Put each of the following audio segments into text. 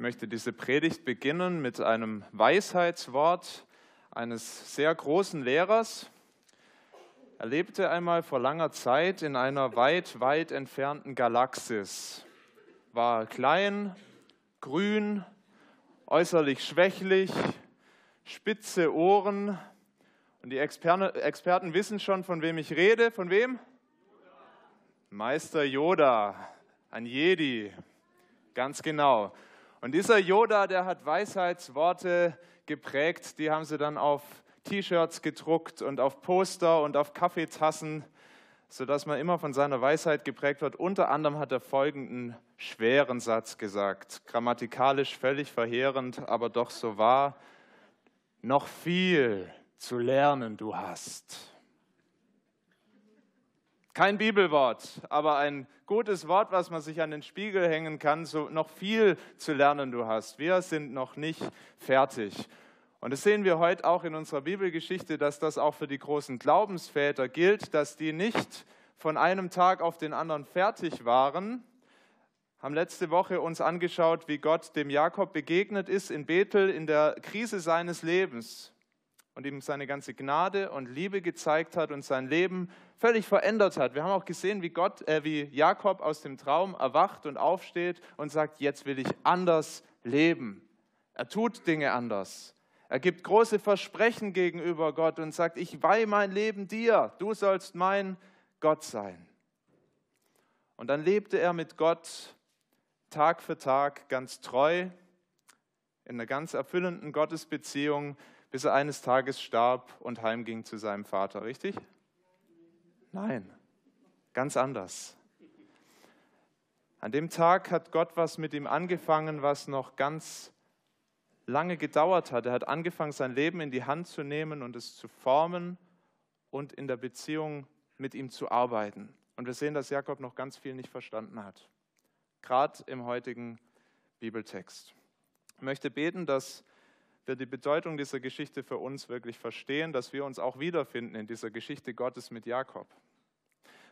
möchte diese Predigt beginnen mit einem Weisheitswort eines sehr großen Lehrers. Er lebte einmal vor langer Zeit in einer weit, weit entfernten Galaxis, war klein, grün, äußerlich schwächlich, spitze Ohren. Und die Experten wissen schon, von wem ich rede. Von wem? Meister Yoda, ein Jedi, ganz genau. Und dieser Yoda, der hat Weisheitsworte geprägt, die haben sie dann auf T-Shirts gedruckt und auf Poster und auf Kaffeetassen, sodass man immer von seiner Weisheit geprägt wird. Unter anderem hat er folgenden schweren Satz gesagt, grammatikalisch völlig verheerend, aber doch so wahr. Noch viel zu lernen du hast. Kein Bibelwort, aber ein gutes Wort, was man sich an den Spiegel hängen kann, so noch viel zu lernen du hast. Wir sind noch nicht fertig. Und das sehen wir heute auch in unserer Bibelgeschichte, dass das auch für die großen Glaubensväter gilt, dass die nicht von einem Tag auf den anderen fertig waren. Haben letzte Woche uns angeschaut, wie Gott dem Jakob begegnet ist in Bethel in der Krise seines Lebens und ihm seine ganze Gnade und Liebe gezeigt hat und sein Leben völlig verändert hat. Wir haben auch gesehen, wie Gott, äh, wie Jakob aus dem Traum erwacht und aufsteht und sagt: Jetzt will ich anders leben. Er tut Dinge anders. Er gibt große Versprechen gegenüber Gott und sagt: Ich weihe mein Leben dir. Du sollst mein Gott sein. Und dann lebte er mit Gott Tag für Tag ganz treu in einer ganz erfüllenden Gottesbeziehung bis er eines Tages starb und heimging zu seinem Vater, richtig? Nein, ganz anders. An dem Tag hat Gott was mit ihm angefangen, was noch ganz lange gedauert hat. Er hat angefangen, sein Leben in die Hand zu nehmen und es zu formen und in der Beziehung mit ihm zu arbeiten. Und wir sehen, dass Jakob noch ganz viel nicht verstanden hat, gerade im heutigen Bibeltext. Ich möchte beten, dass wir die Bedeutung dieser Geschichte für uns wirklich verstehen, dass wir uns auch wiederfinden in dieser Geschichte Gottes mit Jakob.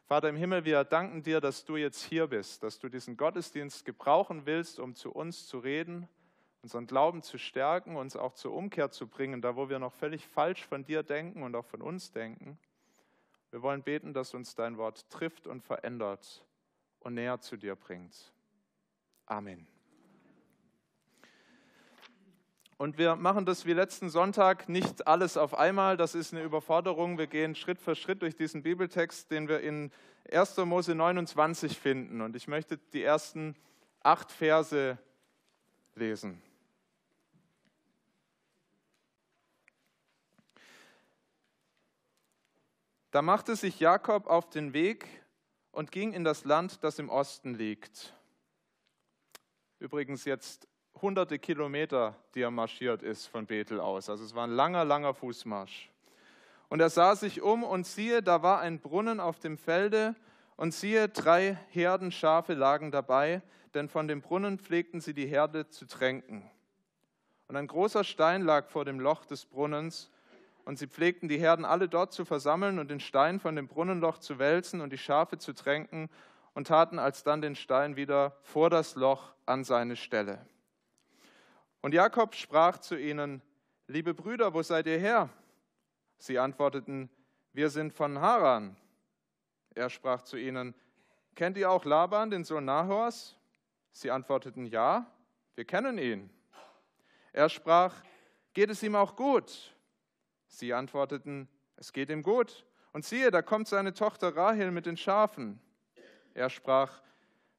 Vater im Himmel, wir danken dir, dass du jetzt hier bist, dass du diesen Gottesdienst gebrauchen willst, um zu uns zu reden, unseren Glauben zu stärken, uns auch zur Umkehr zu bringen, da wo wir noch völlig falsch von dir denken und auch von uns denken. Wir wollen beten, dass uns dein Wort trifft und verändert und näher zu dir bringt. Amen. Und wir machen das wie letzten Sonntag nicht alles auf einmal. Das ist eine Überforderung. Wir gehen Schritt für Schritt durch diesen Bibeltext, den wir in 1. Mose 29 finden. Und ich möchte die ersten acht Verse lesen. Da machte sich Jakob auf den Weg und ging in das Land, das im Osten liegt. Übrigens jetzt hunderte Kilometer, die er marschiert ist von Bethel aus. Also es war ein langer, langer Fußmarsch. Und er sah sich um und siehe, da war ein Brunnen auf dem Felde und siehe, drei Herden Schafe lagen dabei, denn von dem Brunnen pflegten sie die Herde zu tränken. Und ein großer Stein lag vor dem Loch des Brunnens, und sie pflegten die Herden alle dort zu versammeln und den Stein von dem Brunnenloch zu wälzen und die Schafe zu tränken und taten alsdann den Stein wieder vor das Loch an seine Stelle. Und Jakob sprach zu ihnen, liebe Brüder, wo seid ihr her? Sie antworteten, wir sind von Haran. Er sprach zu ihnen, kennt ihr auch Laban, den Sohn Nahors? Sie antworteten, ja, wir kennen ihn. Er sprach, geht es ihm auch gut? Sie antworteten, es geht ihm gut. Und siehe, da kommt seine Tochter Rahel mit den Schafen. Er sprach,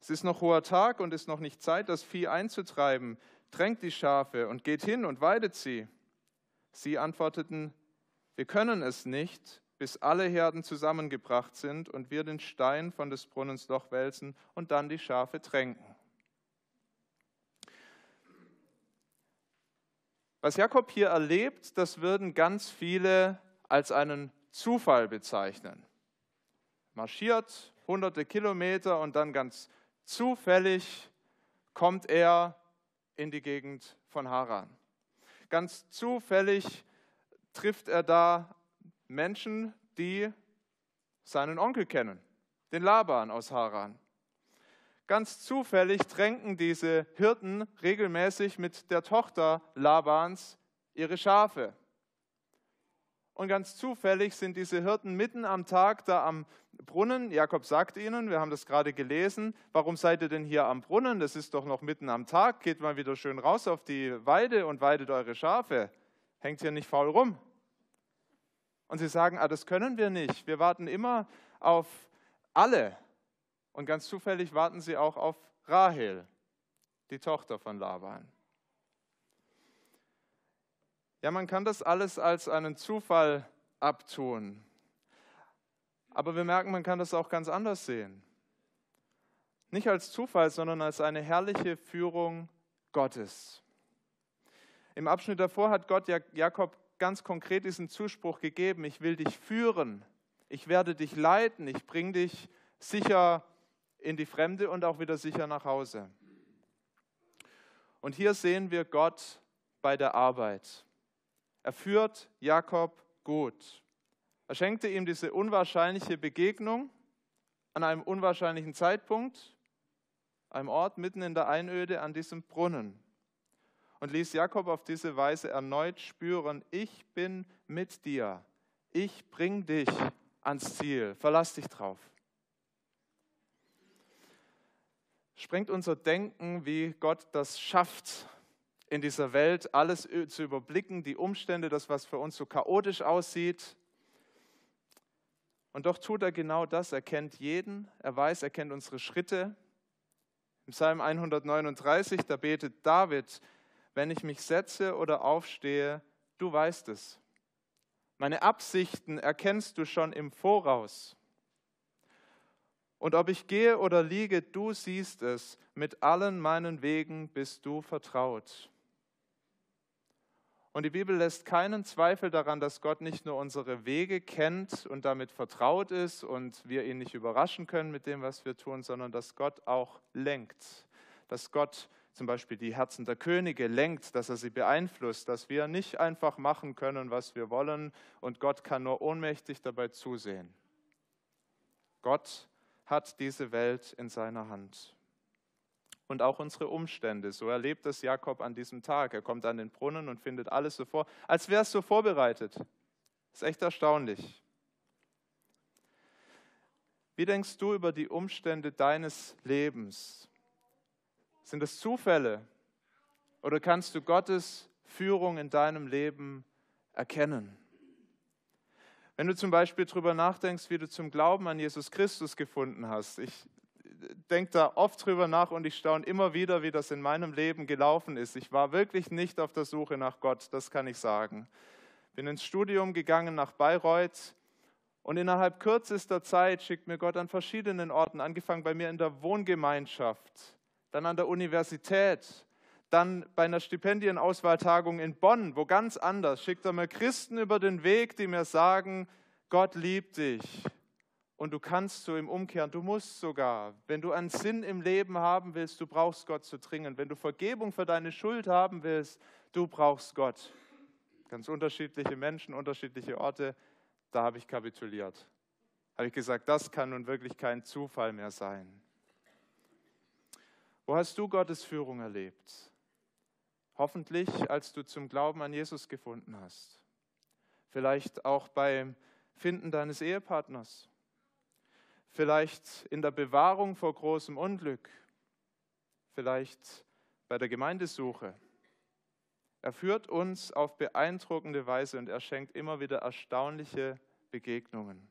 es ist noch hoher Tag und ist noch nicht Zeit, das Vieh einzutreiben tränkt die Schafe und geht hin und weidet sie. Sie antworteten, wir können es nicht, bis alle Herden zusammengebracht sind und wir den Stein von des Brunnens Loch wälzen und dann die Schafe tränken. Was Jakob hier erlebt, das würden ganz viele als einen Zufall bezeichnen. Marschiert hunderte Kilometer und dann ganz zufällig kommt er in die Gegend von Haran. Ganz zufällig trifft er da Menschen, die seinen Onkel kennen, den Laban aus Haran. ganz zufällig tränken diese Hirten regelmäßig mit der Tochter Labans ihre Schafe. Und ganz zufällig sind diese Hirten mitten am Tag da am Brunnen. Jakob sagt ihnen, wir haben das gerade gelesen, warum seid ihr denn hier am Brunnen? Das ist doch noch mitten am Tag. Geht mal wieder schön raus auf die Weide und weidet eure Schafe. Hängt hier nicht faul rum. Und sie sagen, ah, das können wir nicht. Wir warten immer auf alle. Und ganz zufällig warten sie auch auf Rahel, die Tochter von Laban. Ja, man kann das alles als einen Zufall abtun. Aber wir merken, man kann das auch ganz anders sehen. Nicht als Zufall, sondern als eine herrliche Führung Gottes. Im Abschnitt davor hat Gott Jakob ganz konkret diesen Zuspruch gegeben, ich will dich führen, ich werde dich leiten, ich bringe dich sicher in die Fremde und auch wieder sicher nach Hause. Und hier sehen wir Gott bei der Arbeit. Er führt Jakob gut. Er schenkte ihm diese unwahrscheinliche Begegnung an einem unwahrscheinlichen Zeitpunkt, einem Ort mitten in der Einöde an diesem Brunnen und ließ Jakob auf diese Weise erneut spüren, ich bin mit dir, ich bring dich ans Ziel, verlass dich drauf. Sprengt unser Denken, wie Gott das schafft, in dieser Welt, alles zu überblicken, die Umstände, das, was für uns so chaotisch aussieht. Und doch tut er genau das. Er kennt jeden, er weiß, er kennt unsere Schritte. Im Psalm 139, da betet David, wenn ich mich setze oder aufstehe, du weißt es. Meine Absichten erkennst du schon im Voraus. Und ob ich gehe oder liege, du siehst es. Mit allen meinen Wegen bist du vertraut. Und die Bibel lässt keinen Zweifel daran, dass Gott nicht nur unsere Wege kennt und damit vertraut ist und wir ihn nicht überraschen können mit dem, was wir tun, sondern dass Gott auch lenkt. Dass Gott zum Beispiel die Herzen der Könige lenkt, dass er sie beeinflusst, dass wir nicht einfach machen können, was wir wollen und Gott kann nur ohnmächtig dabei zusehen. Gott hat diese Welt in seiner Hand und auch unsere Umstände. So erlebt es Jakob an diesem Tag. Er kommt an den Brunnen und findet alles so vor, als wäre es so vorbereitet. Ist echt erstaunlich. Wie denkst du über die Umstände deines Lebens? Sind es Zufälle oder kannst du Gottes Führung in deinem Leben erkennen? Wenn du zum Beispiel darüber nachdenkst, wie du zum Glauben an Jesus Christus gefunden hast, ich denke da oft drüber nach und ich staune immer wieder, wie das in meinem Leben gelaufen ist. Ich war wirklich nicht auf der Suche nach Gott, das kann ich sagen. Bin ins Studium gegangen nach Bayreuth und innerhalb kürzester Zeit schickt mir Gott an verschiedenen Orten, angefangen bei mir in der Wohngemeinschaft, dann an der Universität, dann bei einer Stipendienauswahltagung in Bonn, wo ganz anders, schickt er mir Christen über den Weg, die mir sagen, Gott liebt dich, und du kannst so im Umkehren, du musst sogar, wenn du einen Sinn im Leben haben willst, du brauchst Gott zu dringen. Wenn du Vergebung für deine Schuld haben willst, du brauchst Gott. Ganz unterschiedliche Menschen, unterschiedliche Orte, da habe ich kapituliert. Habe ich gesagt, das kann nun wirklich kein Zufall mehr sein. Wo hast du Gottes Führung erlebt? Hoffentlich, als du zum Glauben an Jesus gefunden hast. Vielleicht auch beim Finden deines Ehepartners vielleicht in der Bewahrung vor großem Unglück, vielleicht bei der Gemeindesuche. Er führt uns auf beeindruckende Weise und er schenkt immer wieder erstaunliche Begegnungen.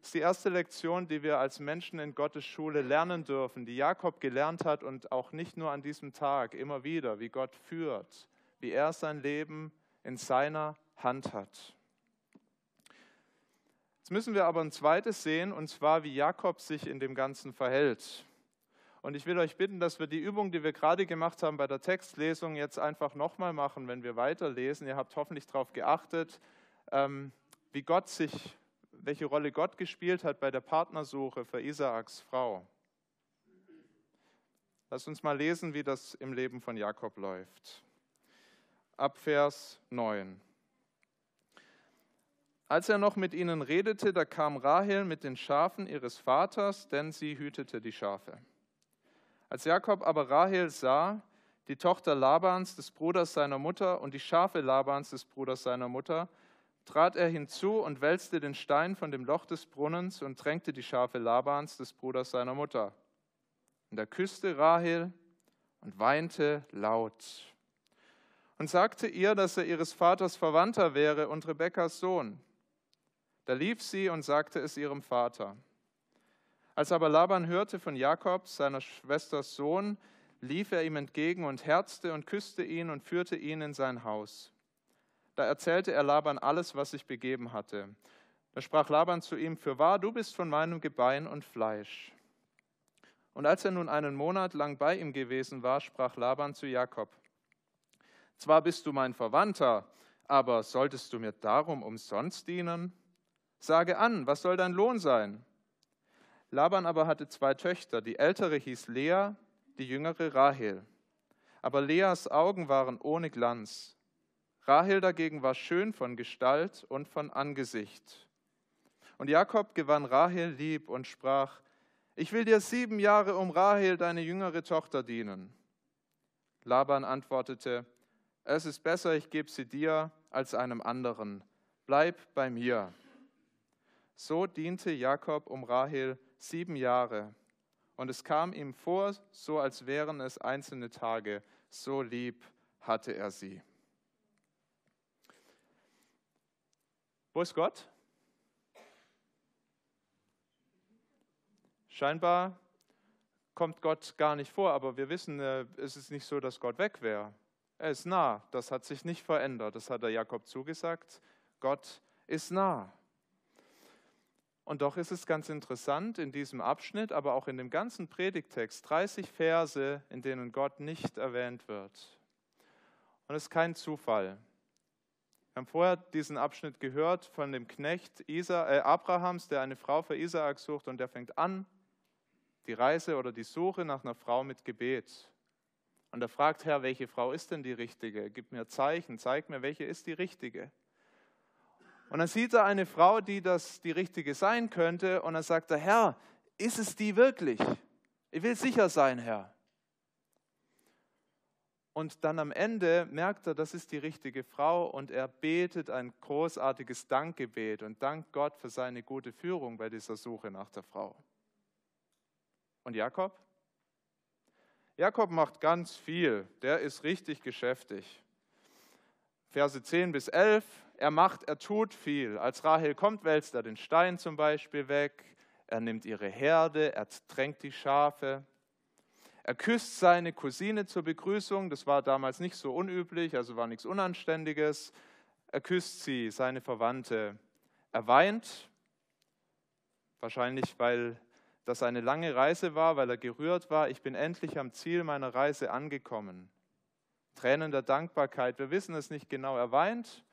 Das ist die erste Lektion, die wir als Menschen in Gottes Schule lernen dürfen, die Jakob gelernt hat und auch nicht nur an diesem Tag, immer wieder, wie Gott führt, wie er sein Leben in seiner Hand hat. Jetzt müssen wir aber ein zweites sehen, und zwar, wie Jakob sich in dem Ganzen verhält. Und ich will euch bitten, dass wir die Übung, die wir gerade gemacht haben bei der Textlesung, jetzt einfach nochmal machen, wenn wir weiterlesen. Ihr habt hoffentlich darauf geachtet, ähm, wie Gott sich, welche Rolle Gott gespielt hat bei der Partnersuche für Isaaks Frau. Lass uns mal lesen, wie das im Leben von Jakob läuft. Ab Vers 9. Als er noch mit ihnen redete, da kam Rahel mit den Schafen ihres Vaters, denn sie hütete die Schafe. Als Jakob aber Rahel sah, die Tochter Labans, des Bruders seiner Mutter, und die Schafe Labans, des Bruders seiner Mutter, trat er hinzu und wälzte den Stein von dem Loch des Brunnens und tränkte die Schafe Labans, des Bruders seiner Mutter. Und er küsste Rahel und weinte laut und sagte ihr, dass er ihres Vaters Verwandter wäre und Rebekkas Sohn. Da lief sie und sagte es ihrem Vater. Als aber Laban hörte von Jakob, seiner Schwesters Sohn, lief er ihm entgegen und herzte und küsste ihn und führte ihn in sein Haus. Da erzählte er Laban alles, was sich begeben hatte. Da sprach Laban zu ihm, Fürwahr, du bist von meinem Gebein und Fleisch. Und als er nun einen Monat lang bei ihm gewesen war, sprach Laban zu Jakob, Zwar bist du mein Verwandter, aber solltest du mir darum umsonst dienen? Sage an, was soll dein Lohn sein? Laban aber hatte zwei Töchter. Die ältere hieß Lea, die jüngere Rahel. Aber Leas Augen waren ohne Glanz. Rahel dagegen war schön von Gestalt und von Angesicht. Und Jakob gewann Rahel lieb und sprach, ich will dir sieben Jahre um Rahel, deine jüngere Tochter, dienen. Laban antwortete, es ist besser, ich gebe sie dir als einem anderen. Bleib bei mir. So diente Jakob um Rahel sieben Jahre. Und es kam ihm vor, so als wären es einzelne Tage. So lieb hatte er sie. Wo ist Gott? Scheinbar kommt Gott gar nicht vor, aber wir wissen, äh, es ist nicht so, dass Gott weg wäre. Er ist nah, das hat sich nicht verändert, das hat der Jakob zugesagt. Gott ist nah. Und doch ist es ganz interessant in diesem Abschnitt, aber auch in dem ganzen Predigtext, 30 Verse, in denen Gott nicht erwähnt wird. Und es ist kein Zufall. Wir haben vorher diesen Abschnitt gehört von dem Knecht Isa, äh Abrahams, der eine Frau für Isaak sucht und der fängt an, die Reise oder die Suche nach einer Frau mit Gebet. Und er fragt, Herr, welche Frau ist denn die richtige? Gib mir Zeichen, zeig mir, welche ist die richtige. Und dann sieht er eine Frau, die das die richtige sein könnte, und dann sagt er, Herr, ist es die wirklich? Ich will sicher sein, Herr. Und dann am Ende merkt er, das ist die richtige Frau und er betet ein großartiges Dankgebet und dankt Gott für seine gute Führung bei dieser Suche nach der Frau. Und Jakob? Jakob macht ganz viel, der ist richtig geschäftig. Verse 10 bis 11, er macht, er tut viel. Als Rahel kommt, wälzt er den Stein zum Beispiel weg, er nimmt ihre Herde, er tränkt die Schafe. Er küsst seine Cousine zur Begrüßung, das war damals nicht so unüblich, also war nichts Unanständiges. Er küsst sie, seine Verwandte. Er weint, wahrscheinlich weil das eine lange Reise war, weil er gerührt war. Ich bin endlich am Ziel meiner Reise angekommen. Tränen der Dankbarkeit, wir wissen es nicht genau. Er weint,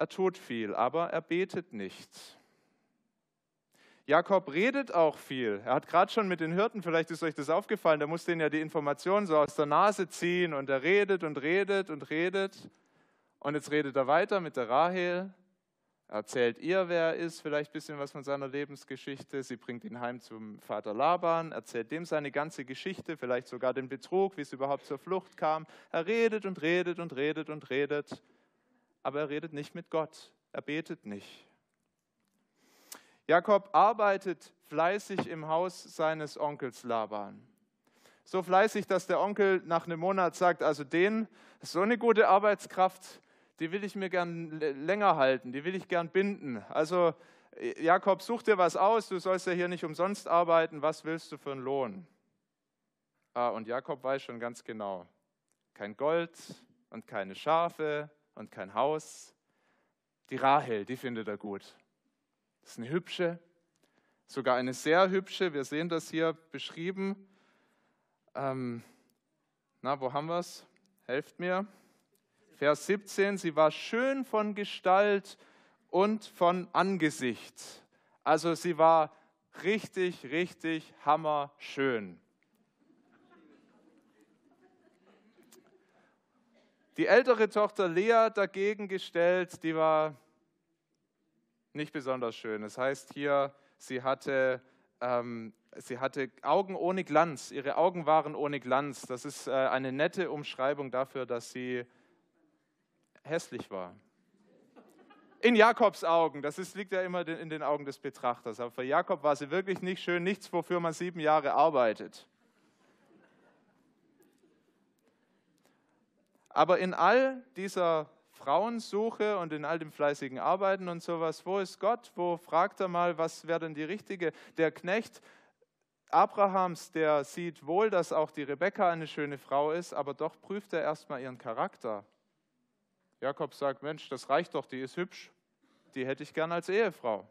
er tut viel, aber er betet nicht. Jakob redet auch viel. Er hat gerade schon mit den Hirten, vielleicht ist euch das aufgefallen, der muss denen ja die Informationen so aus der Nase ziehen und er redet und redet und redet. Und jetzt redet er weiter mit der Rahel. Er erzählt ihr, wer er ist, vielleicht ein bisschen was von seiner Lebensgeschichte. Sie bringt ihn heim zum Vater Laban, erzählt dem seine ganze Geschichte, vielleicht sogar den Betrug, wie es überhaupt zur Flucht kam. Er redet und redet und redet und redet aber er redet nicht mit Gott. Er betet nicht. Jakob arbeitet fleißig im Haus seines Onkels Laban. So fleißig, dass der Onkel nach einem Monat sagt, also den, so eine gute Arbeitskraft, die will ich mir gern länger halten, die will ich gern binden. Also Jakob, such dir was aus, du sollst ja hier nicht umsonst arbeiten, was willst du für einen Lohn? Ah, und Jakob weiß schon ganz genau, kein Gold und keine Schafe und kein Haus. Die Rahel, die findet er gut. Das ist eine hübsche, sogar eine sehr hübsche. Wir sehen das hier beschrieben. Ähm, na, wo haben wir es? Helft mir. Vers 17, sie war schön von Gestalt und von Angesicht. Also sie war richtig, richtig hammerschön. Die ältere Tochter Lea dagegen gestellt, die war nicht besonders schön. Das heißt hier, sie hatte, ähm, sie hatte Augen ohne Glanz. Ihre Augen waren ohne Glanz. Das ist äh, eine nette Umschreibung dafür, dass sie hässlich war. In Jakobs Augen, das ist, liegt ja immer in den Augen des Betrachters. Aber für Jakob war sie wirklich nicht schön, nichts, wofür man sieben Jahre arbeitet. Aber in all dieser Frauensuche und in all dem fleißigen Arbeiten und sowas, wo ist Gott? Wo fragt er mal, was wäre denn die richtige? Der Knecht Abrahams, der sieht wohl, dass auch die Rebekka eine schöne Frau ist, aber doch prüft er erstmal ihren Charakter. Jakob sagt, Mensch, das reicht doch, die ist hübsch, die hätte ich gern als Ehefrau.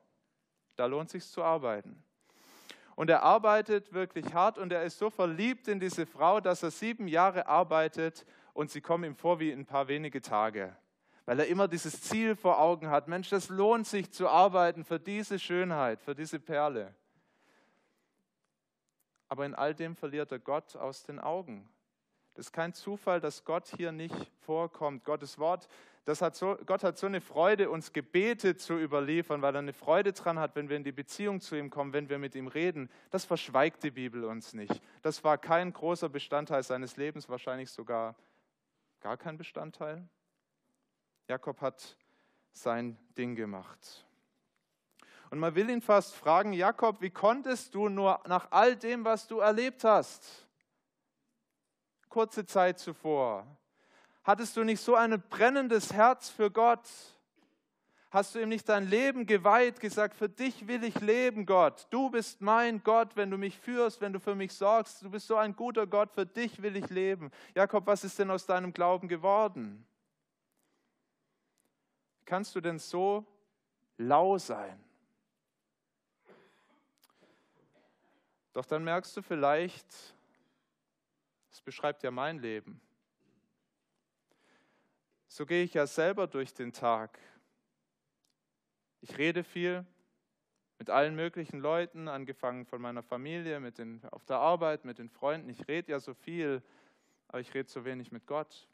Da lohnt sich zu arbeiten. Und er arbeitet wirklich hart und er ist so verliebt in diese Frau, dass er sieben Jahre arbeitet und sie kommen ihm vor wie ein paar wenige Tage. Weil er immer dieses Ziel vor Augen hat. Mensch, das lohnt sich zu arbeiten für diese Schönheit, für diese Perle. Aber in all dem verliert er Gott aus den Augen. Das ist kein Zufall, dass Gott hier nicht vorkommt. Gottes Wort, das hat so, Gott hat so eine Freude, uns Gebete zu überliefern, weil er eine Freude dran hat, wenn wir in die Beziehung zu ihm kommen, wenn wir mit ihm reden. Das verschweigt die Bibel uns nicht. Das war kein großer Bestandteil seines Lebens, wahrscheinlich sogar gar kein Bestandteil. Jakob hat sein Ding gemacht. Und man will ihn fast fragen, Jakob, wie konntest du nur nach all dem, was du erlebt hast, kurze Zeit zuvor. Hattest du nicht so ein brennendes Herz für Gott? Hast du ihm nicht dein Leben geweiht, gesagt, für dich will ich leben, Gott. Du bist mein Gott, wenn du mich führst, wenn du für mich sorgst. Du bist so ein guter Gott, für dich will ich leben. Jakob, was ist denn aus deinem Glauben geworden? Kannst du denn so lau sein? Doch dann merkst du vielleicht, das beschreibt ja mein Leben. So gehe ich ja selber durch den Tag. Ich rede viel mit allen möglichen Leuten, angefangen von meiner Familie, mit den, auf der Arbeit, mit den Freunden. Ich rede ja so viel, aber ich rede so wenig mit Gott.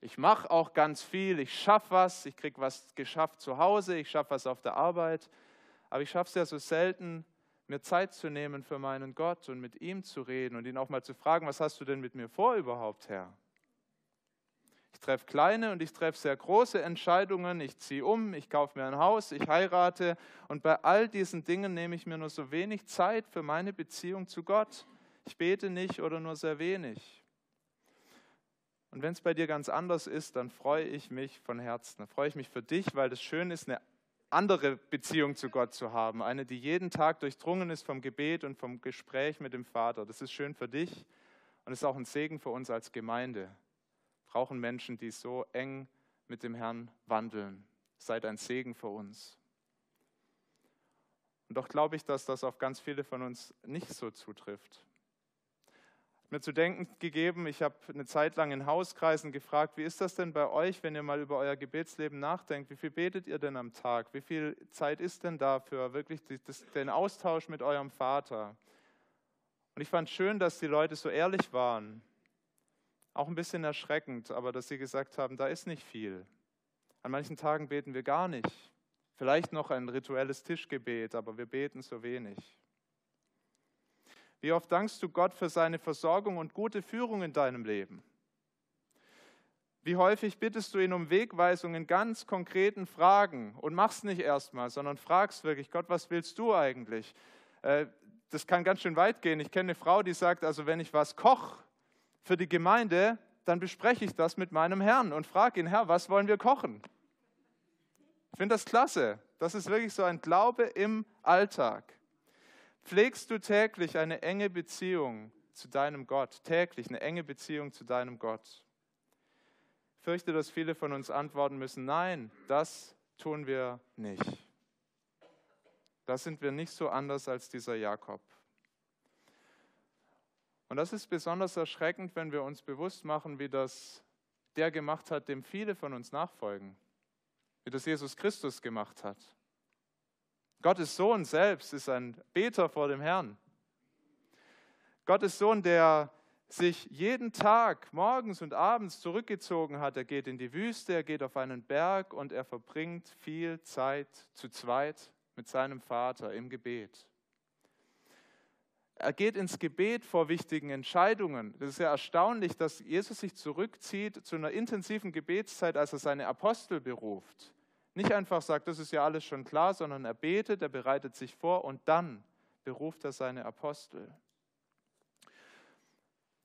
Ich mache auch ganz viel, ich schaffe was, ich kriege was geschafft zu Hause, ich schaffe was auf der Arbeit, aber ich schaffe es ja so selten, mir Zeit zu nehmen für meinen Gott und mit ihm zu reden und ihn auch mal zu fragen, was hast du denn mit mir vor überhaupt, Herr? Ich treffe kleine und ich treffe sehr große Entscheidungen. Ich ziehe um, ich kaufe mir ein Haus, ich heirate. Und bei all diesen Dingen nehme ich mir nur so wenig Zeit für meine Beziehung zu Gott. Ich bete nicht oder nur sehr wenig. Und wenn es bei dir ganz anders ist, dann freue ich mich von Herzen. Dann freue ich mich für dich, weil das schön ist, eine andere Beziehung zu Gott zu haben. Eine, die jeden Tag durchdrungen ist vom Gebet und vom Gespräch mit dem Vater. Das ist schön für dich und ist auch ein Segen für uns als Gemeinde. Brauchen Menschen, die so eng mit dem Herrn wandeln. Seid ein Segen für uns. Und doch glaube ich, dass das auf ganz viele von uns nicht so zutrifft mir zu denken gegeben. Ich habe eine Zeit lang in Hauskreisen gefragt, wie ist das denn bei euch, wenn ihr mal über euer Gebetsleben nachdenkt? Wie viel betet ihr denn am Tag? Wie viel Zeit ist denn dafür wirklich den Austausch mit eurem Vater? Und ich fand schön, dass die Leute so ehrlich waren. Auch ein bisschen erschreckend, aber dass sie gesagt haben, da ist nicht viel. An manchen Tagen beten wir gar nicht. Vielleicht noch ein rituelles Tischgebet, aber wir beten so wenig. Wie oft dankst du Gott für seine Versorgung und gute Führung in deinem Leben? Wie häufig bittest du ihn um Wegweisung in ganz konkreten Fragen und machst nicht erstmal, sondern fragst wirklich, Gott, was willst du eigentlich? Äh, das kann ganz schön weit gehen. Ich kenne eine Frau, die sagt, also wenn ich was koche für die Gemeinde, dann bespreche ich das mit meinem Herrn und frage ihn, Herr, was wollen wir kochen? Ich finde das klasse. Das ist wirklich so ein Glaube im Alltag. Pflegst du täglich eine enge Beziehung zu deinem Gott? Täglich eine enge Beziehung zu deinem Gott? Ich fürchte, dass viele von uns antworten müssen, nein, das tun wir nicht. Da sind wir nicht so anders als dieser Jakob. Und das ist besonders erschreckend, wenn wir uns bewusst machen, wie das der gemacht hat, dem viele von uns nachfolgen, wie das Jesus Christus gemacht hat. Gottes Sohn selbst ist ein Beter vor dem Herrn. Gottes Sohn, der sich jeden Tag morgens und abends zurückgezogen hat. Er geht in die Wüste, er geht auf einen Berg und er verbringt viel Zeit zu zweit mit seinem Vater im Gebet. Er geht ins Gebet vor wichtigen Entscheidungen. Das ist ja erstaunlich, dass Jesus sich zurückzieht zu einer intensiven Gebetszeit, als er seine Apostel beruft. Nicht einfach sagt, das ist ja alles schon klar, sondern er betet, er bereitet sich vor und dann beruft er seine Apostel.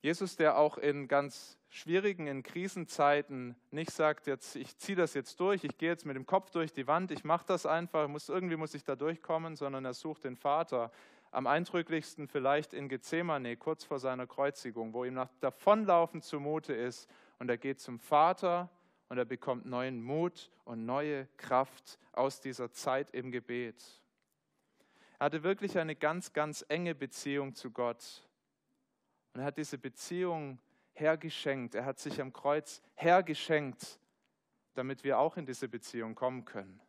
Jesus, der auch in ganz schwierigen, in Krisenzeiten nicht sagt, jetzt, ich ziehe das jetzt durch, ich gehe jetzt mit dem Kopf durch die Wand, ich mache das einfach, muss, irgendwie muss ich da durchkommen, sondern er sucht den Vater. Am eindrücklichsten vielleicht in Gethsemane, kurz vor seiner Kreuzigung, wo ihm nach Davonlaufen zumute ist und er geht zum Vater und er bekommt neuen Mut und neue Kraft aus dieser Zeit im Gebet. Er hatte wirklich eine ganz, ganz enge Beziehung zu Gott. Und er hat diese Beziehung hergeschenkt. Er hat sich am Kreuz hergeschenkt, damit wir auch in diese Beziehung kommen können.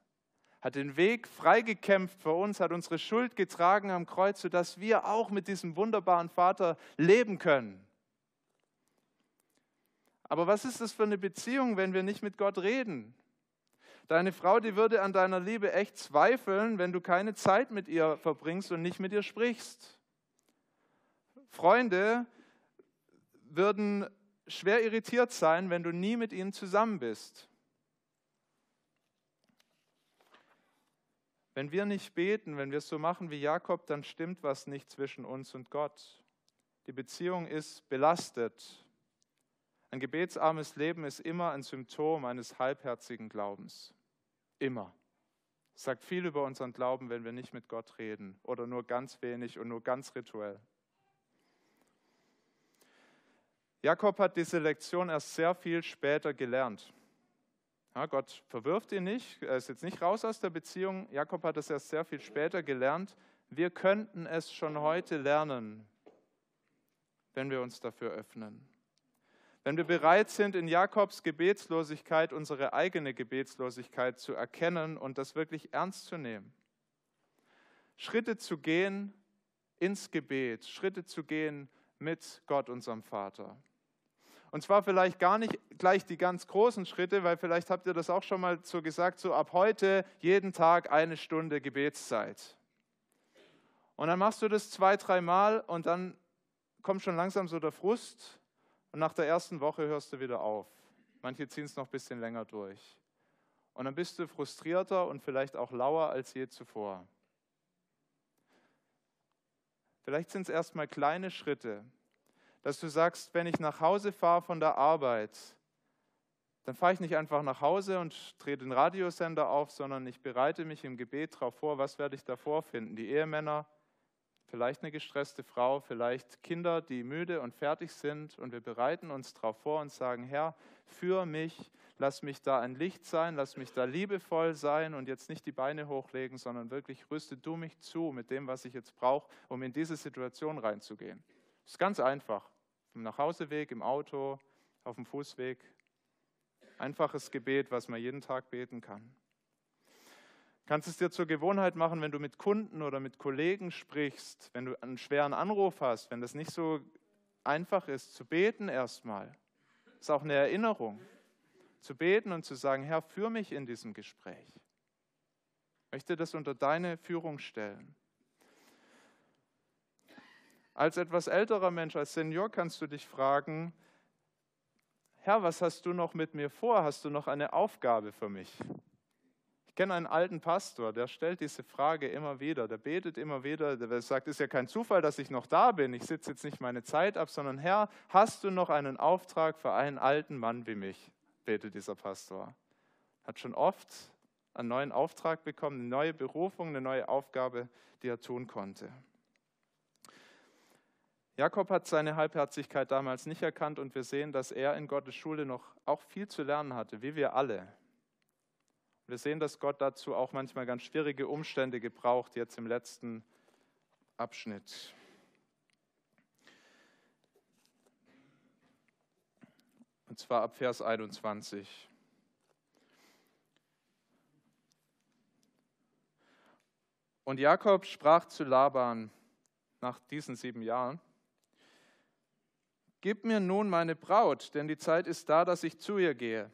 Hat den Weg freigekämpft für uns, hat unsere Schuld getragen am Kreuz, sodass wir auch mit diesem wunderbaren Vater leben können. Aber was ist das für eine Beziehung, wenn wir nicht mit Gott reden? Deine Frau, die würde an deiner Liebe echt zweifeln, wenn du keine Zeit mit ihr verbringst und nicht mit ihr sprichst. Freunde würden schwer irritiert sein, wenn du nie mit ihnen zusammen bist. Wenn wir nicht beten, wenn wir es so machen wie Jakob, dann stimmt was nicht zwischen uns und Gott. Die Beziehung ist belastet. Ein gebetsarmes Leben ist immer ein Symptom eines halbherzigen Glaubens. Immer. Es sagt viel über unseren Glauben, wenn wir nicht mit Gott reden oder nur ganz wenig und nur ganz rituell. Jakob hat diese Lektion erst sehr viel später gelernt. Ja, Gott verwirft ihn nicht, er ist jetzt nicht raus aus der Beziehung. Jakob hat es erst sehr viel später gelernt. Wir könnten es schon heute lernen, wenn wir uns dafür öffnen. Wenn wir bereit sind, in Jakobs Gebetslosigkeit unsere eigene Gebetslosigkeit zu erkennen und das wirklich ernst zu nehmen. Schritte zu gehen ins Gebet, Schritte zu gehen mit Gott, unserem Vater. Und zwar vielleicht gar nicht gleich die ganz großen Schritte, weil vielleicht habt ihr das auch schon mal so gesagt, so ab heute jeden Tag eine Stunde Gebetszeit. Und dann machst du das zwei, dreimal und dann kommt schon langsam so der Frust und nach der ersten Woche hörst du wieder auf. Manche ziehen es noch ein bisschen länger durch. Und dann bist du frustrierter und vielleicht auch lauer als je zuvor. Vielleicht sind es erstmal kleine Schritte, dass du sagst, wenn ich nach Hause fahre von der Arbeit, dann fahre ich nicht einfach nach Hause und drehe den Radiosender auf, sondern ich bereite mich im Gebet darauf vor, was werde ich da vorfinden. Die Ehemänner, vielleicht eine gestresste Frau, vielleicht Kinder, die müde und fertig sind und wir bereiten uns darauf vor und sagen, Herr, für mich, lass mich da ein Licht sein, lass mich da liebevoll sein und jetzt nicht die Beine hochlegen, sondern wirklich rüste du mich zu mit dem, was ich jetzt brauche, um in diese Situation reinzugehen. Das ist ganz einfach. Im Nachhauseweg, im Auto, auf dem Fußweg. Einfaches Gebet, was man jeden Tag beten kann. Kannst es dir zur Gewohnheit machen, wenn du mit Kunden oder mit Kollegen sprichst, wenn du einen schweren Anruf hast, wenn das nicht so einfach ist, zu beten erstmal. Ist auch eine Erinnerung. Zu beten und zu sagen, Herr, führ mich in diesem Gespräch. Ich möchte das unter deine Führung stellen. Als etwas älterer Mensch, als Senior kannst du dich fragen, Herr, was hast du noch mit mir vor? Hast du noch eine Aufgabe für mich? Ich kenne einen alten Pastor, der stellt diese Frage immer wieder, der betet immer wieder, der sagt, ist ja kein Zufall, dass ich noch da bin, ich sitze jetzt nicht meine Zeit ab, sondern Herr, hast du noch einen Auftrag für einen alten Mann wie mich? betet dieser Pastor. Hat schon oft einen neuen Auftrag bekommen, eine neue Berufung, eine neue Aufgabe, die er tun konnte. Jakob hat seine Halbherzigkeit damals nicht erkannt und wir sehen, dass er in Gottes Schule noch auch viel zu lernen hatte, wie wir alle. Wir sehen, dass Gott dazu auch manchmal ganz schwierige Umstände gebraucht, jetzt im letzten Abschnitt. Und zwar ab Vers 21. Und Jakob sprach zu Laban nach diesen sieben Jahren, Gib mir nun meine Braut, denn die Zeit ist da, dass ich zu ihr gehe.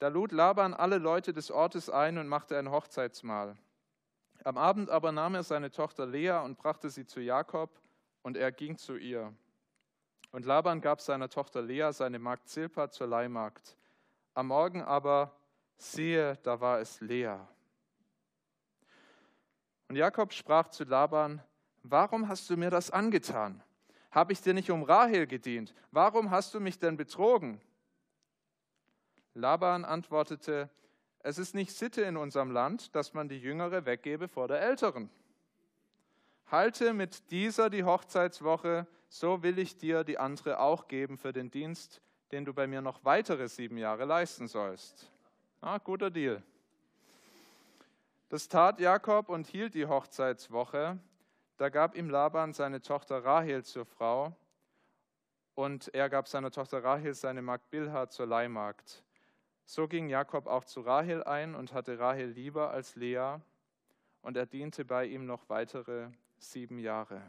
Da lud Laban alle Leute des Ortes ein und machte ein Hochzeitsmahl. Am Abend aber nahm er seine Tochter Lea und brachte sie zu Jakob, und er ging zu ihr. Und Laban gab seiner Tochter Lea seine Magd Zilpa zur Leihmagd. Am Morgen aber, siehe, da war es Lea. Und Jakob sprach zu Laban, warum hast du mir das angetan? Habe ich dir nicht um Rahel gedient? Warum hast du mich denn betrogen? Laban antwortete, es ist nicht Sitte in unserem Land, dass man die Jüngere weggebe vor der Älteren. Halte mit dieser die Hochzeitswoche, so will ich dir die andere auch geben für den Dienst, den du bei mir noch weitere sieben Jahre leisten sollst. Ah, guter Deal. Das tat Jakob und hielt die Hochzeitswoche. Da gab ihm Laban seine Tochter Rahel zur Frau und er gab seiner Tochter Rahel seine Magd Bilha zur Leihmagd. So ging Jakob auch zu Rahel ein und hatte Rahel lieber als Lea und er diente bei ihm noch weitere sieben Jahre.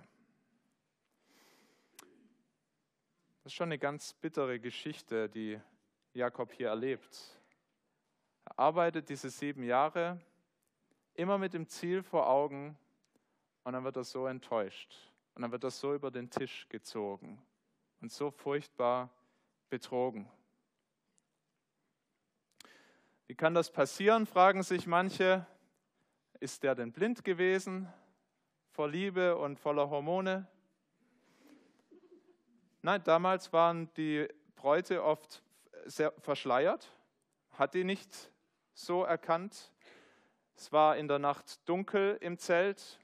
Das ist schon eine ganz bittere Geschichte, die Jakob hier erlebt. Er arbeitet diese sieben Jahre immer mit dem Ziel vor Augen und dann wird er so enttäuscht und dann wird er so über den Tisch gezogen und so furchtbar betrogen. Wie kann das passieren, fragen sich manche. Ist der denn blind gewesen vor Liebe und voller Hormone? Nein, damals waren die Bräute oft sehr verschleiert, hat die nicht so erkannt. Es war in der Nacht dunkel im Zelt.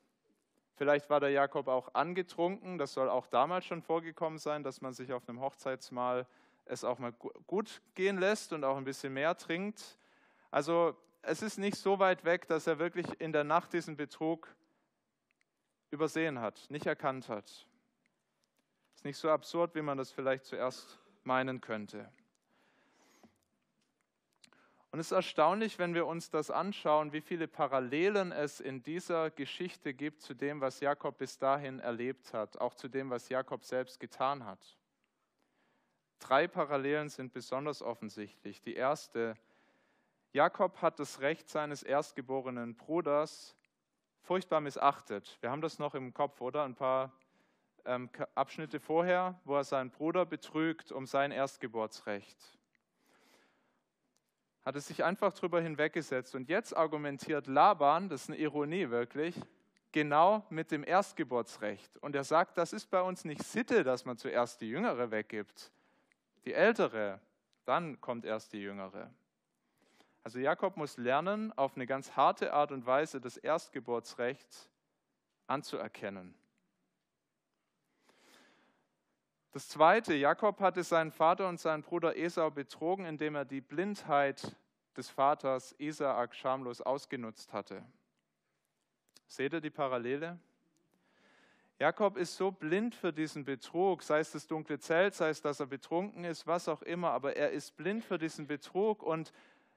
Vielleicht war der Jakob auch angetrunken. Das soll auch damals schon vorgekommen sein, dass man sich auf einem Hochzeitsmahl es auch mal gut gehen lässt und auch ein bisschen mehr trinkt. Also es ist nicht so weit weg, dass er wirklich in der Nacht diesen Betrug übersehen hat, nicht erkannt hat. Ist nicht so absurd, wie man das vielleicht zuerst meinen könnte. Und es ist erstaunlich, wenn wir uns das anschauen, wie viele Parallelen es in dieser Geschichte gibt zu dem, was Jakob bis dahin erlebt hat, auch zu dem, was Jakob selbst getan hat. Drei Parallelen sind besonders offensichtlich. Die erste, Jakob hat das Recht seines erstgeborenen Bruders furchtbar missachtet. Wir haben das noch im Kopf, oder? Ein paar ähm, Abschnitte vorher, wo er seinen Bruder betrügt um sein Erstgeburtsrecht. Hat es sich einfach drüber hinweggesetzt. Und jetzt argumentiert Laban, das ist eine Ironie wirklich, genau mit dem Erstgeburtsrecht. Und er sagt, das ist bei uns nicht Sitte, dass man zuerst die Jüngere weggibt. Die Ältere, dann kommt erst die Jüngere. Also Jakob muss lernen, auf eine ganz harte Art und Weise das Erstgeburtsrecht anzuerkennen. Das zweite, Jakob hatte seinen Vater und seinen Bruder Esau betrogen, indem er die Blindheit des Vaters Isaak schamlos ausgenutzt hatte. Seht ihr die Parallele? Jakob ist so blind für diesen Betrug, sei es das dunkle Zelt, sei es, dass er betrunken ist, was auch immer, aber er ist blind für diesen Betrug und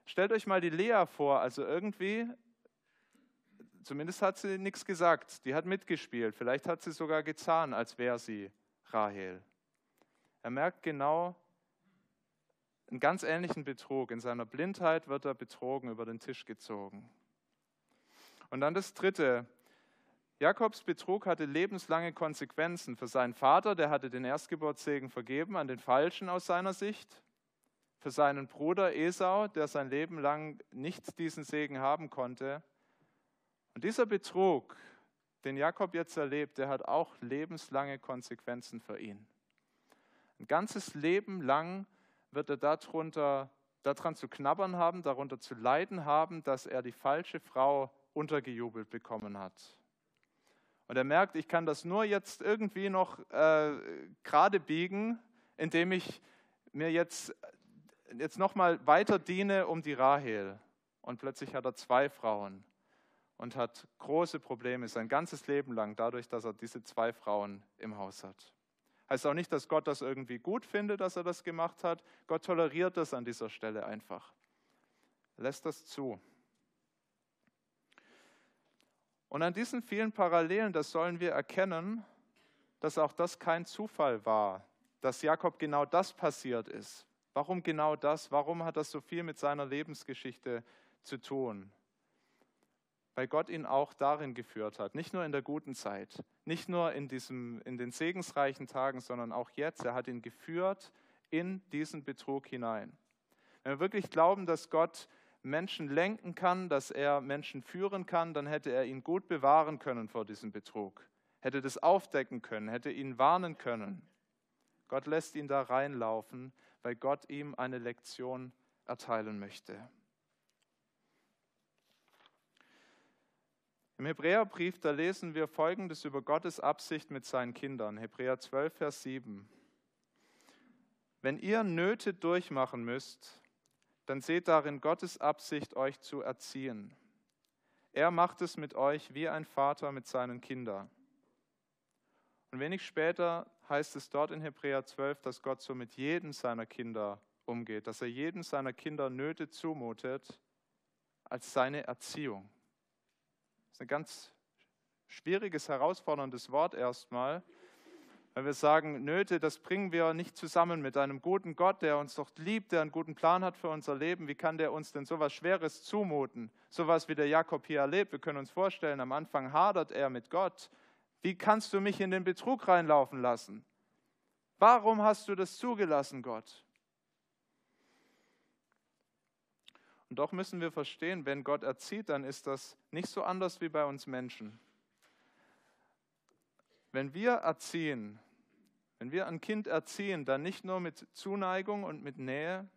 Stellt euch mal die Lea vor, also irgendwie, zumindest hat sie nichts gesagt, die hat mitgespielt, vielleicht hat sie sogar gezahnt, als wäre sie Rahel. Er merkt genau einen ganz ähnlichen Betrug. In seiner Blindheit wird er betrogen, über den Tisch gezogen. Und dann das Dritte. Jakobs Betrug hatte lebenslange Konsequenzen für seinen Vater, der hatte den Erstgeburtssegen vergeben an den Falschen aus seiner Sicht für seinen Bruder Esau, der sein Leben lang nicht diesen Segen haben konnte. Und dieser Betrug, den Jakob jetzt erlebt, der hat auch lebenslange Konsequenzen für ihn. Ein ganzes Leben lang wird er darunter, daran zu knabbern haben, darunter zu leiden haben, dass er die falsche Frau untergejubelt bekommen hat. Und er merkt, ich kann das nur jetzt irgendwie noch äh, gerade biegen, indem ich mir jetzt jetzt nochmal weiter diene um die Rahel. Und plötzlich hat er zwei Frauen und hat große Probleme sein ganzes Leben lang dadurch, dass er diese zwei Frauen im Haus hat. Heißt auch nicht, dass Gott das irgendwie gut findet, dass er das gemacht hat. Gott toleriert das an dieser Stelle einfach. Lässt das zu. Und an diesen vielen Parallelen, das sollen wir erkennen, dass auch das kein Zufall war, dass Jakob genau das passiert ist. Warum genau das? Warum hat das so viel mit seiner Lebensgeschichte zu tun? Weil Gott ihn auch darin geführt hat, nicht nur in der guten Zeit, nicht nur in, diesem, in den segensreichen Tagen, sondern auch jetzt. Er hat ihn geführt in diesen Betrug hinein. Wenn wir wirklich glauben, dass Gott Menschen lenken kann, dass er Menschen führen kann, dann hätte er ihn gut bewahren können vor diesem Betrug, hätte das aufdecken können, hätte ihn warnen können. Gott lässt ihn da reinlaufen, weil Gott ihm eine Lektion erteilen möchte. Im Hebräerbrief, da lesen wir Folgendes über Gottes Absicht mit seinen Kindern. Hebräer 12, Vers 7. Wenn ihr Nöte durchmachen müsst, dann seht darin Gottes Absicht, euch zu erziehen. Er macht es mit euch wie ein Vater mit seinen Kindern. Und wenig später heißt es dort in Hebräer 12, dass Gott so mit jedem seiner Kinder umgeht, dass er jedem seiner Kinder Nöte zumutet als seine Erziehung. Das ist ein ganz schwieriges, herausforderndes Wort erstmal, weil wir sagen, Nöte, das bringen wir nicht zusammen mit einem guten Gott, der uns doch liebt, der einen guten Plan hat für unser Leben. Wie kann der uns denn so etwas Schweres zumuten? So etwas wie der Jakob hier erlebt. Wir können uns vorstellen, am Anfang hadert er mit Gott. Wie kannst du mich in den Betrug reinlaufen lassen? Warum hast du das zugelassen, Gott? Und doch müssen wir verstehen, wenn Gott erzieht, dann ist das nicht so anders wie bei uns Menschen. Wenn wir erziehen, wenn wir ein Kind erziehen, dann nicht nur mit Zuneigung und mit Nähe,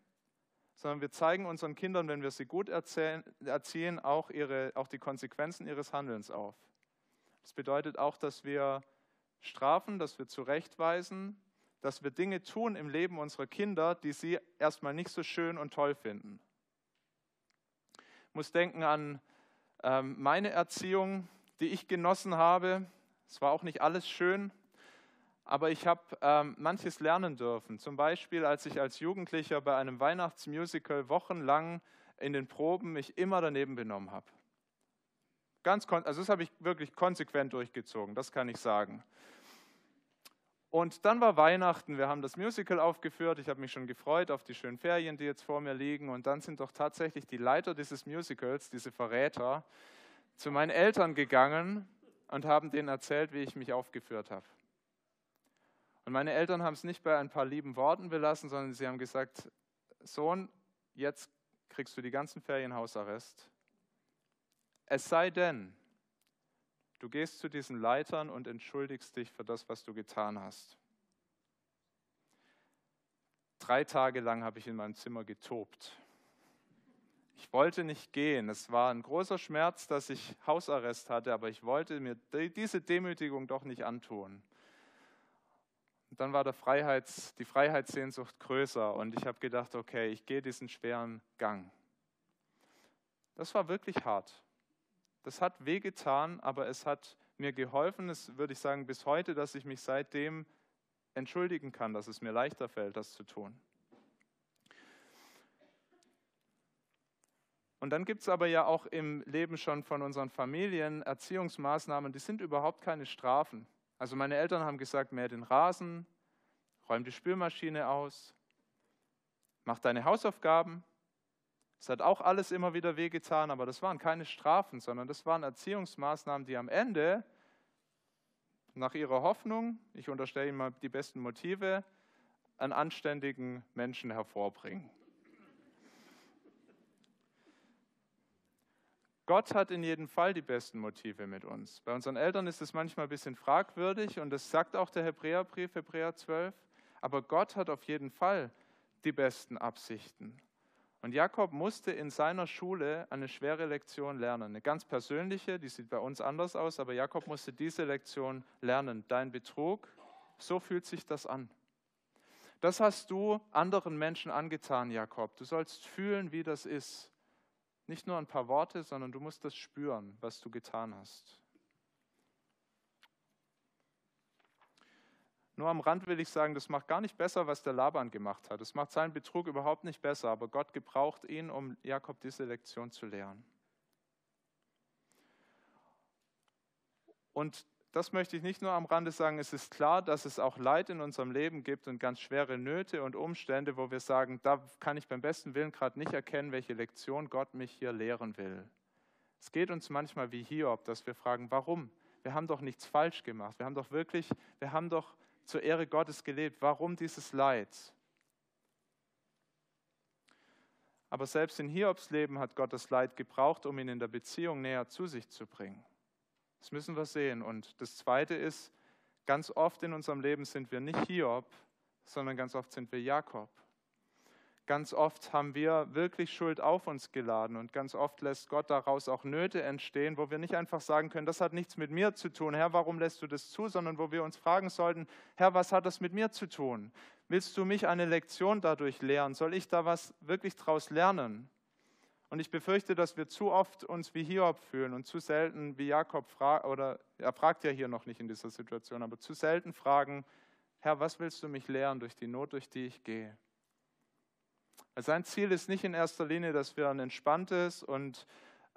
sondern wir zeigen unseren Kindern, wenn wir sie gut erziehen, auch, ihre, auch die Konsequenzen ihres Handelns auf. Das bedeutet auch, dass wir strafen, dass wir zurechtweisen, dass wir Dinge tun im Leben unserer Kinder, die sie erstmal nicht so schön und toll finden. Muss denken an ähm, meine Erziehung, die ich genossen habe. Es war auch nicht alles schön, aber ich habe ähm, manches lernen dürfen. Zum Beispiel, als ich als Jugendlicher bei einem Weihnachtsmusical wochenlang in den Proben mich immer daneben benommen habe. Ganz, also das habe ich wirklich konsequent durchgezogen, das kann ich sagen. Und dann war Weihnachten, wir haben das Musical aufgeführt, ich habe mich schon gefreut auf die schönen Ferien, die jetzt vor mir liegen. Und dann sind doch tatsächlich die Leiter dieses Musicals, diese Verräter, zu meinen Eltern gegangen und haben denen erzählt, wie ich mich aufgeführt habe. Und meine Eltern haben es nicht bei ein paar lieben Worten belassen, sondern sie haben gesagt, Sohn, jetzt kriegst du die ganzen Ferien Hausarrest. Es sei denn, du gehst zu diesen Leitern und entschuldigst dich für das, was du getan hast. Drei Tage lang habe ich in meinem Zimmer getobt. Ich wollte nicht gehen. Es war ein großer Schmerz, dass ich Hausarrest hatte, aber ich wollte mir diese Demütigung doch nicht antun. Und dann war Freiheits, die Freiheitssehnsucht größer und ich habe gedacht, okay, ich gehe diesen schweren Gang. Das war wirklich hart. Das hat wehgetan, aber es hat mir geholfen, es würde ich sagen bis heute, dass ich mich seitdem entschuldigen kann, dass es mir leichter fällt, das zu tun. Und dann gibt es aber ja auch im Leben schon von unseren Familien Erziehungsmaßnahmen, die sind überhaupt keine Strafen. Also meine Eltern haben gesagt, mäh den Rasen, räum die Spülmaschine aus, mach deine Hausaufgaben. Es hat auch alles immer wieder wehgetan, aber das waren keine Strafen, sondern das waren Erziehungsmaßnahmen, die am Ende nach ihrer Hoffnung, ich unterstelle Ihnen mal die besten Motive, einen anständigen Menschen hervorbringen. Gott hat in jedem Fall die besten Motive mit uns. Bei unseren Eltern ist es manchmal ein bisschen fragwürdig und das sagt auch der Hebräerbrief, Hebräer 12. Aber Gott hat auf jeden Fall die besten Absichten. Und Jakob musste in seiner Schule eine schwere Lektion lernen, eine ganz persönliche, die sieht bei uns anders aus, aber Jakob musste diese Lektion lernen. Dein Betrug, so fühlt sich das an. Das hast du anderen Menschen angetan, Jakob. Du sollst fühlen, wie das ist. Nicht nur ein paar Worte, sondern du musst das spüren, was du getan hast. Nur am Rand will ich sagen, das macht gar nicht besser, was der Laban gemacht hat. Das macht seinen Betrug überhaupt nicht besser, aber Gott gebraucht ihn, um Jakob diese Lektion zu lehren. Und das möchte ich nicht nur am Rande sagen, es ist klar, dass es auch Leid in unserem Leben gibt und ganz schwere Nöte und Umstände, wo wir sagen, da kann ich beim besten Willen gerade nicht erkennen, welche Lektion Gott mich hier lehren will. Es geht uns manchmal wie Hiob, dass wir fragen, warum? Wir haben doch nichts falsch gemacht. Wir haben doch wirklich, wir haben doch zur Ehre Gottes gelebt. Warum dieses Leid? Aber selbst in Hiobs Leben hat Gott das Leid gebraucht, um ihn in der Beziehung näher zu sich zu bringen. Das müssen wir sehen. Und das Zweite ist, ganz oft in unserem Leben sind wir nicht Hiob, sondern ganz oft sind wir Jakob. Ganz oft haben wir wirklich Schuld auf uns geladen und ganz oft lässt Gott daraus auch Nöte entstehen, wo wir nicht einfach sagen können, das hat nichts mit mir zu tun, Herr, warum lässt du das zu, sondern wo wir uns fragen sollten, Herr, was hat das mit mir zu tun? Willst du mich eine Lektion dadurch lehren? Soll ich da was wirklich draus lernen? Und ich befürchte, dass wir zu oft uns wie Hiob fühlen und zu selten wie Jakob fragt, oder er fragt ja hier noch nicht in dieser Situation, aber zu selten fragen, Herr, was willst du mich lehren durch die Not, durch die ich gehe? Sein Ziel ist nicht in erster Linie, dass wir ein entspanntes und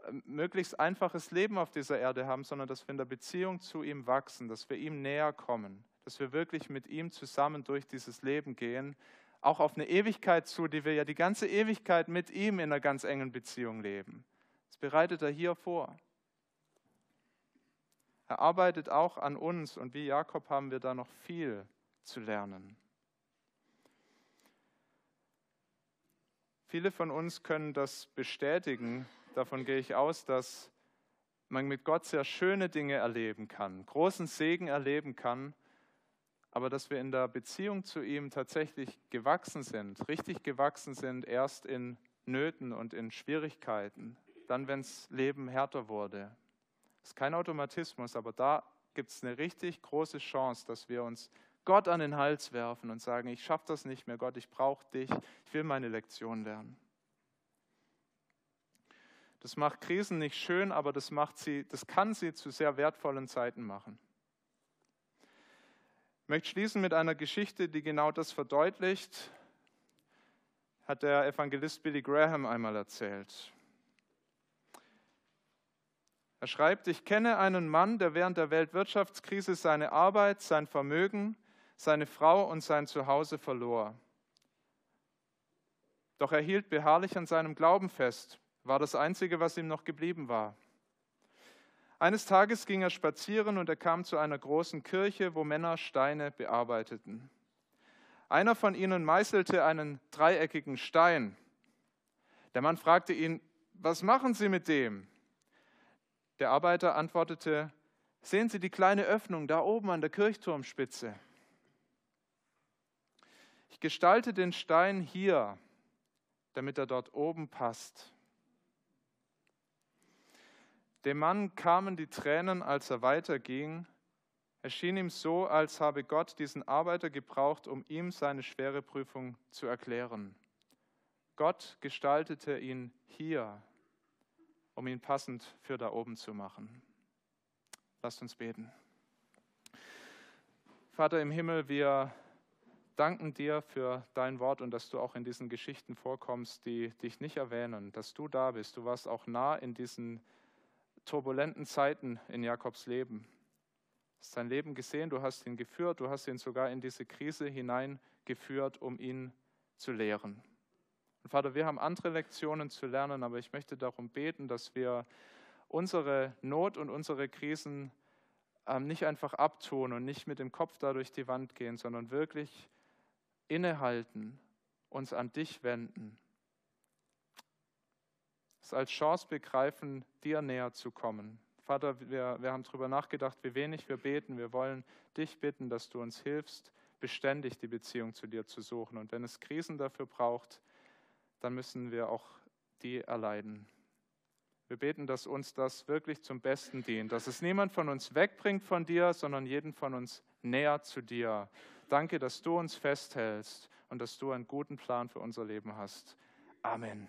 ähm, möglichst einfaches Leben auf dieser Erde haben, sondern dass wir in der Beziehung zu ihm wachsen, dass wir ihm näher kommen, dass wir wirklich mit ihm zusammen durch dieses Leben gehen, auch auf eine Ewigkeit zu, die wir ja die ganze Ewigkeit mit ihm in einer ganz engen Beziehung leben. Das bereitet er hier vor. Er arbeitet auch an uns und wie Jakob haben wir da noch viel zu lernen. Viele von uns können das bestätigen. Davon gehe ich aus, dass man mit Gott sehr schöne Dinge erleben kann, großen Segen erleben kann, aber dass wir in der Beziehung zu ihm tatsächlich gewachsen sind, richtig gewachsen sind, erst in Nöten und in Schwierigkeiten, dann, wenn das Leben härter wurde. Das ist kein Automatismus, aber da gibt es eine richtig große Chance, dass wir uns Gott an den Hals werfen und sagen, ich schaffe das nicht mehr, Gott, ich brauche dich, ich will meine Lektion lernen. Das macht Krisen nicht schön, aber das, macht sie, das kann sie zu sehr wertvollen Zeiten machen. Ich möchte schließen mit einer Geschichte, die genau das verdeutlicht, hat der Evangelist Billy Graham einmal erzählt. Er schreibt, ich kenne einen Mann, der während der Weltwirtschaftskrise seine Arbeit, sein Vermögen, seine Frau und sein Zuhause verlor. Doch er hielt beharrlich an seinem Glauben fest, war das Einzige, was ihm noch geblieben war. Eines Tages ging er spazieren und er kam zu einer großen Kirche, wo Männer Steine bearbeiteten. Einer von ihnen meißelte einen dreieckigen Stein. Der Mann fragte ihn, was machen Sie mit dem? Der Arbeiter antwortete, sehen Sie die kleine Öffnung da oben an der Kirchturmspitze. Ich gestalte den Stein hier, damit er dort oben passt. Dem Mann kamen die Tränen, als er weiterging. Es schien ihm so, als habe Gott diesen Arbeiter gebraucht, um ihm seine schwere Prüfung zu erklären. Gott gestaltete ihn hier, um ihn passend für da oben zu machen. Lasst uns beten. Vater im Himmel, wir danken dir für dein Wort und dass du auch in diesen Geschichten vorkommst, die dich nicht erwähnen, dass du da bist. Du warst auch nah in diesen turbulenten Zeiten in Jakobs Leben. Du hast sein Leben gesehen, du hast ihn geführt, du hast ihn sogar in diese Krise hineingeführt, um ihn zu lehren. Und Vater, wir haben andere Lektionen zu lernen, aber ich möchte darum beten, dass wir unsere Not und unsere Krisen ähm, nicht einfach abtun und nicht mit dem Kopf da durch die Wand gehen, sondern wirklich innehalten, uns an dich wenden. Es als Chance begreifen, dir näher zu kommen. Vater, wir, wir haben darüber nachgedacht, wie wenig wir beten. Wir wollen dich bitten, dass du uns hilfst, beständig die Beziehung zu dir zu suchen. Und wenn es Krisen dafür braucht, dann müssen wir auch die erleiden. Wir beten, dass uns das wirklich zum Besten dient, dass es niemand von uns wegbringt von dir, sondern jeden von uns näher zu dir. Danke, dass du uns festhältst und dass du einen guten Plan für unser Leben hast. Amen.